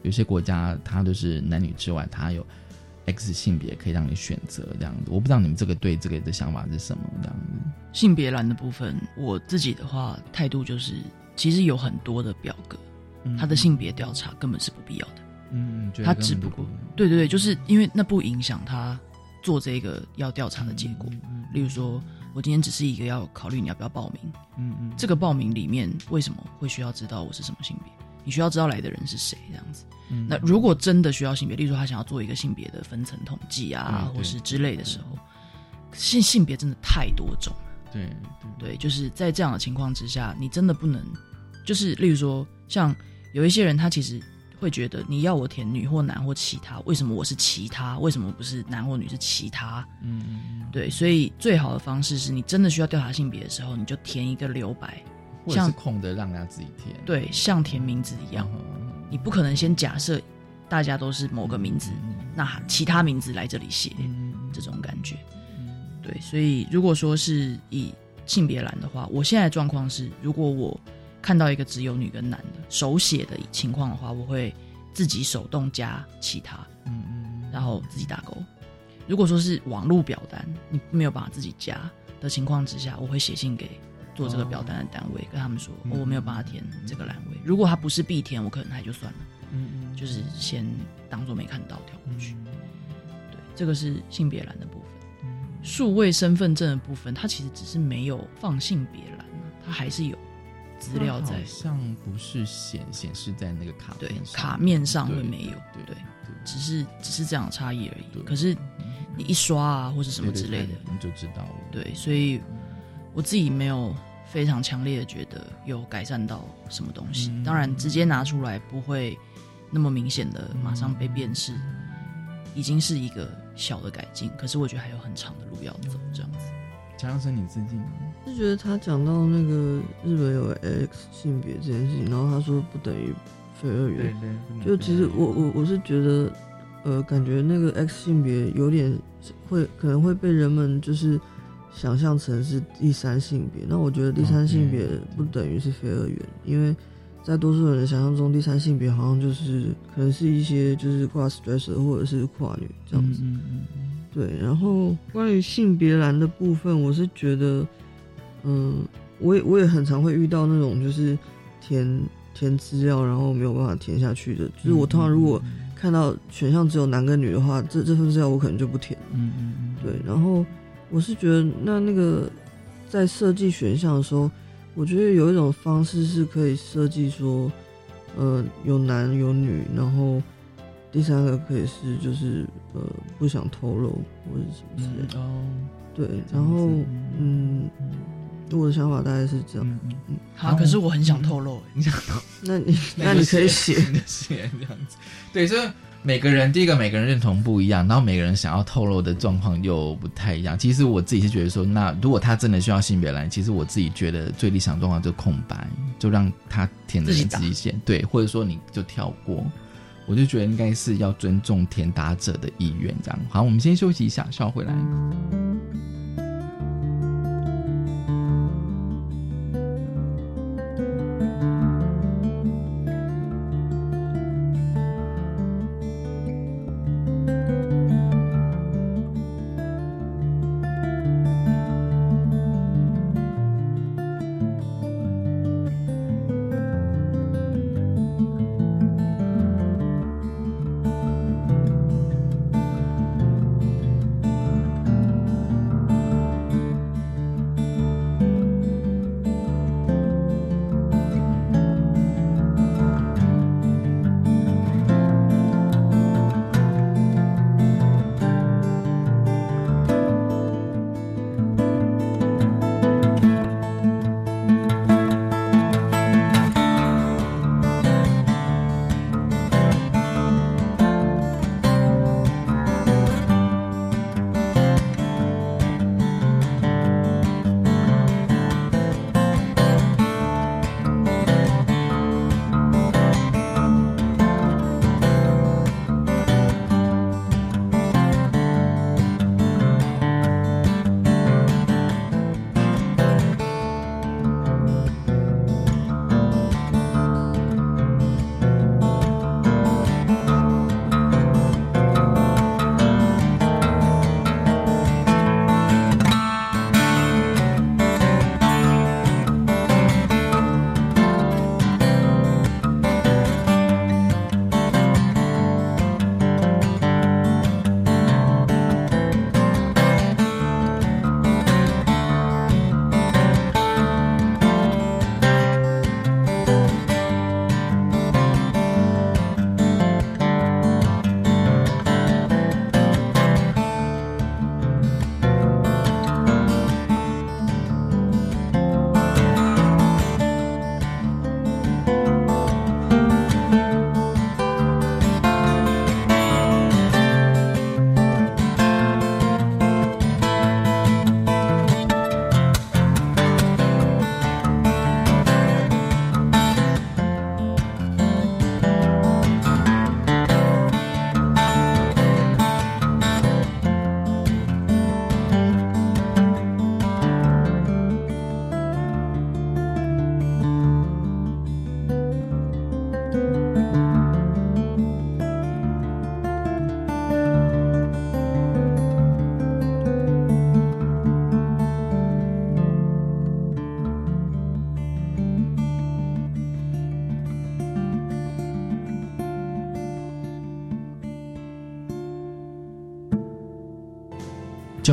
S1: 有些国家它都是男女之外，它有 X 性别可以让你选择这样子。我不知道你们这个对这个的想法是什么这样子。
S4: 性别栏的部分，我自己的话态度就是，其实有很多的表格，他的性别调查根本是不必要的。
S1: 嗯，
S4: 他只不过对对对，就是因为那不影响他做这个要调查的结果。例如说。我今天只是一个要考虑你要不要报名，
S1: 嗯嗯，
S4: 这个报名里面为什么会需要知道我是什么性别？你需要知道来的人是谁这样子。那如果真的需要性别，例如说他想要做一个性别的分层统计啊，或是之类的时候，性性别真的太多种了。
S1: 对
S4: 对，就是在这样的情况之下，你真的不能，就是例如说，像有一些人他其实。会觉得你要我填女或男或其他，为什么我是其他？为什么不是男或女是其他？
S1: 嗯嗯嗯，
S4: 对，所以最好的方式是你真的需要调查性别的时候，你就填一个留白，
S1: 像空的让人家自己填。
S4: 对，像填名字一样，你不可能先假设大家都是某个名字，那其他名字来这里写，这种感觉。对，所以如果说是以性别栏的话，我现在的状况是，如果我。看到一个只有女跟男的手写的情况的话，我会自己手动加其他，
S1: 嗯嗯，
S4: 然后自己打勾。如果说是网络表单，你没有办法自己加的情况之下，我会写信给做这个表单的单位，跟他们说我没有办法填这个栏位。如果他不是必填，我可能还就算了，
S1: 嗯嗯，
S4: 就是先当做没看到跳过去。对，这个是性别栏的部分。数位身份证的部分，它其实只是没有放性别栏，它还是有。资料在
S1: 像不是显显示在那个卡
S4: 对卡面上会没有对对，只是只是这样差异而已。可是你一刷啊或者什么之类的，
S1: 你就知道了。
S4: 对，所以我自己没有非常强烈的觉得有改善到什么东西。当然，直接拿出来不会那么明显的马上被辨识，已经是一个小的改进。可是我觉得还有很长的路要走，这样子。
S1: 强生你自己呢？
S3: 是觉得他讲到那个日本有 X 性别这件事情，然后他说不等于非二元，
S1: 对对
S3: 就其实我我我是觉得，呃，感觉那个 X 性别有点会可能会被人们就是想象成是第三性别，那我觉得第三性别不等于是非二元，因为在多数人的想象中，第三性别好像就是可能是一些就是跨 stress 或者是跨女这样子。
S1: 嗯嗯。
S3: 对，然后关于性别栏的部分，我是觉得，嗯，我也我也很常会遇到那种就是填填资料然后没有办法填下去的，就是我通常如果看到选项只有男跟女的话，这这份资料我可能就不填。
S1: 嗯嗯嗯，
S3: 对，然后我是觉得那那个在设计选项的时候，我觉得有一种方式是可以设计说，呃，有男有女，然后。第三个可以是就是呃不想透露或者什么之类的
S1: 哦，
S3: 对，然后嗯，我的想法大概是这样。嗯，
S4: 好，可是我很想透露，
S1: 你想透，
S3: 那你 那你可以写
S1: 写这样子。对，所以每个人第一个每个人认同不一样，然后每个人想要透露的状况又不太一样。其实我自己是觉得说，那如果他真的需要性别栏，其实我自己觉得最理想状况就空白，就让他填的人自己写，对，或者说你就跳过。我就觉得应该是要尊重填答者的意愿，这样好。我们先休息一下，稍后回来。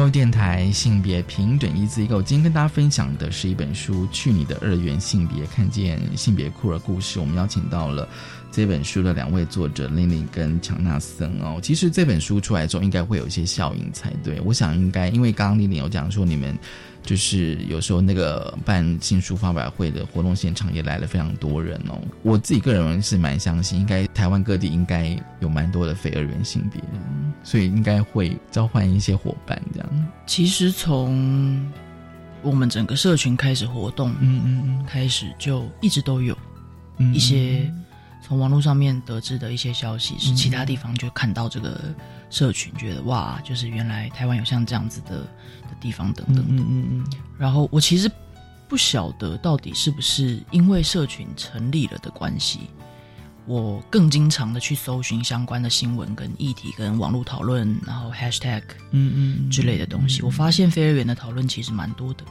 S1: 电台性别平等一字一个，我今天跟大家分享的是一本书《去你的二元性别》，看见性别酷儿故事。我们邀请到了这本书的两位作者琳琳跟强纳森哦。其实这本书出来之后，应该会有一些效应才对。我想应该，因为刚刚琳琳有讲说你们。就是有时候那个办新书发表会的活动现场也来了非常多人哦。我自己个人是蛮相信，应该台湾各地应该有蛮多的非二元性别，所以应该会召唤一些伙伴这样。
S4: 其实从我们整个社群开始活动，
S1: 嗯嗯嗯，
S4: 开始就一直都有
S1: 嗯
S4: 一些从网络上面得知的一些消息，是
S1: 嗯
S4: 其他地方就看到这个社群，觉得哇，就是原来台湾有像这样子的的地方等等的。
S1: 嗯嗯嗯
S4: 然后我其实不晓得到底是不是因为社群成立了的关系，我更经常的去搜寻相关的新闻跟议题跟网络讨论，然后 hashtag
S1: 嗯嗯
S4: 之类的东西。我发现非二元的讨论其实蛮多的，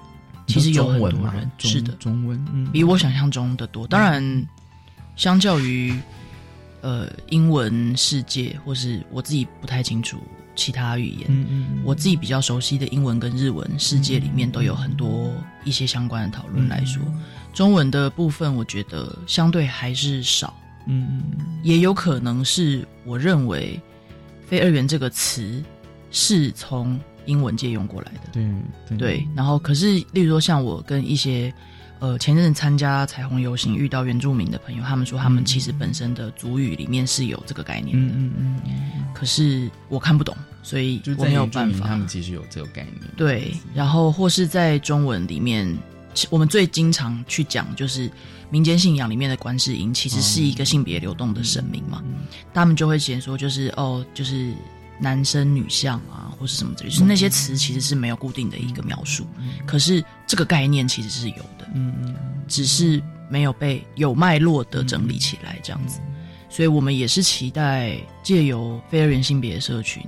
S4: 其实有很多人是的，
S1: 中文？嗯
S4: 比我想象中的多。当然，相较于呃英文世界，或是我自己不太清楚其他语言，
S1: 嗯嗯
S4: 我自己比较熟悉的英文跟日文世界里面都有很多一些相关的讨论来说，中文的部分我觉得相对还是少，
S1: 嗯嗯
S4: 也有可能是我认为“非二元”这个词是从英文借用过来的。
S1: 对对
S4: 对，然后可是，例如说像我跟一些呃前阵子参加彩虹游行遇到原住民的朋友，他们说他们其实本身的族语里面是有这个概念的，
S1: 嗯嗯嗯，
S4: 可是我看不懂，所以我没有办法。
S1: 他们其实有这个概念。
S4: 对，然后或是在中文里面，我们最经常去讲就是民间信仰里面的观世音，其实是一个性别流动的神明嘛，他们就会写说就是哦，就是男生女相啊，或是什么之类，就是那些词其实是没有固定的一个描述，可是这个概念其实是有的，
S1: 嗯嗯，
S4: 只是没有被有脉络的整理起来这样子，所以我们也是期待借由非二元性别社群，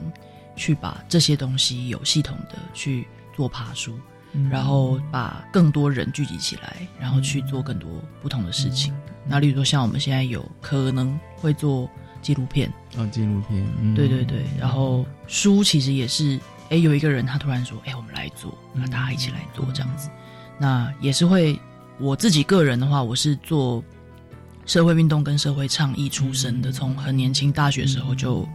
S4: 去把这些东西有系统的去做爬书，
S1: 嗯
S4: 然后把更多人聚集起来，然后去做更多不同的事情。那例如说，像我们现在有可能会做纪录片，
S1: 哦，纪录片，嗯。
S4: 对对对，然后书其实也是，哎，有一个人他突然说，哎，我们来做，那大家一起来做这样子，那也是会我自己个人的话，我是做社会运动跟社会倡议出身的，从很年轻大学时候就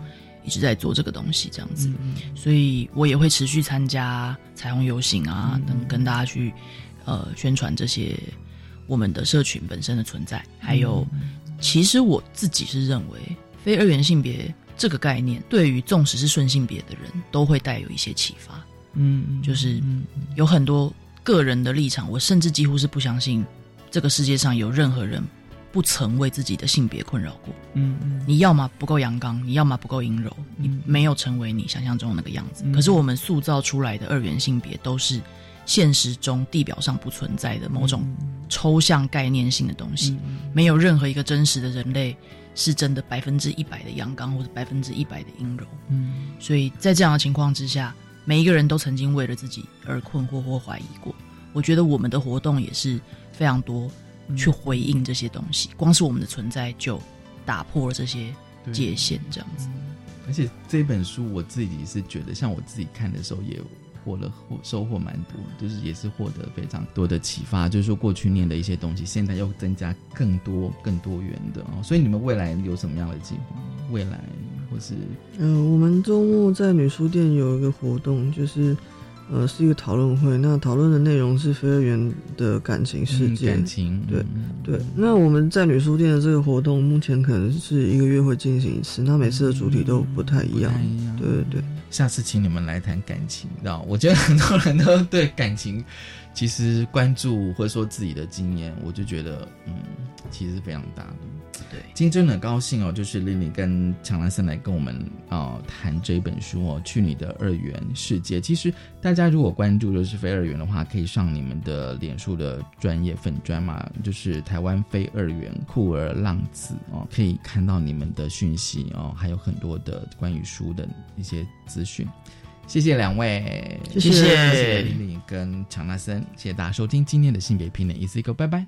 S4: 一直在做这个东西这样子，所以我也会持续参加彩虹游行啊，等跟大家去呃宣传这些我们的社群本身的存在，还有其实我自己是认为非二元性别这个概念，对于纵使是顺性别的人都会带有一些启发。
S1: 嗯，
S4: 就是有很多个人的立场，我甚至几乎是不相信这个世界上有任何人不曾为自己的性别困扰过。
S1: 嗯嗯，
S4: 你要么不够阳刚，你要么不够阴柔，你没有成为你想象中的那个样子。可是我们塑造出来的二元性别，都是现实中地表上不存在的某种抽象概念性的东西，没有任何一个真实的人类是真的百分之一百的阳刚或者百分之一百的阴柔。
S1: 嗯，
S4: 所以在这样的情况之下，每一个人都曾经为了自己而困惑或怀疑过。我觉得我们的活动也是非常多去回应这些东西，光是我们的存在就打破了这些界限，这样子。
S1: 而且这本书我自己是觉得，像我自己看的时候也获了获收获蛮多，就是也是获得非常多的启发。就是说过去念的一些东西，现在又增加更多更多元的哦。所以你们未来有什么样的计划？未来或是
S3: 嗯、我们周末在女书店有一个活动，就是呃是一个讨论会。那讨论的内容是飞儿园的感情事件，
S1: 嗯感情
S3: 对、
S1: 嗯
S3: 对。那我们在女书店的这个活动，目前可能是一个月会进行一次，那每次的主题都不太一样。
S1: 一样
S3: 对对对。
S1: 下次请你们来谈感情，知道？我觉得很多人都对感情其实关注或者说自己的经验，我就觉得嗯，其实是非常大的。
S4: 对，
S1: 今天真的很高兴哦，就是 Lily 跟强兰森来跟我们啊、呃谈这本书哦，《去你的二元世界》。其实大家如果关注就是非二元的话，可以上你们的脸书的专业粉专嘛，就是台湾非二元酷儿浪子哦，可以看到你们的讯息哦，还有很多的关于书的一些资讯。谢谢两位，
S4: 谢谢
S1: 谢谢 Lily 跟乔纳森，谢谢大家收听今天的性别平等 E C 哥，拜拜。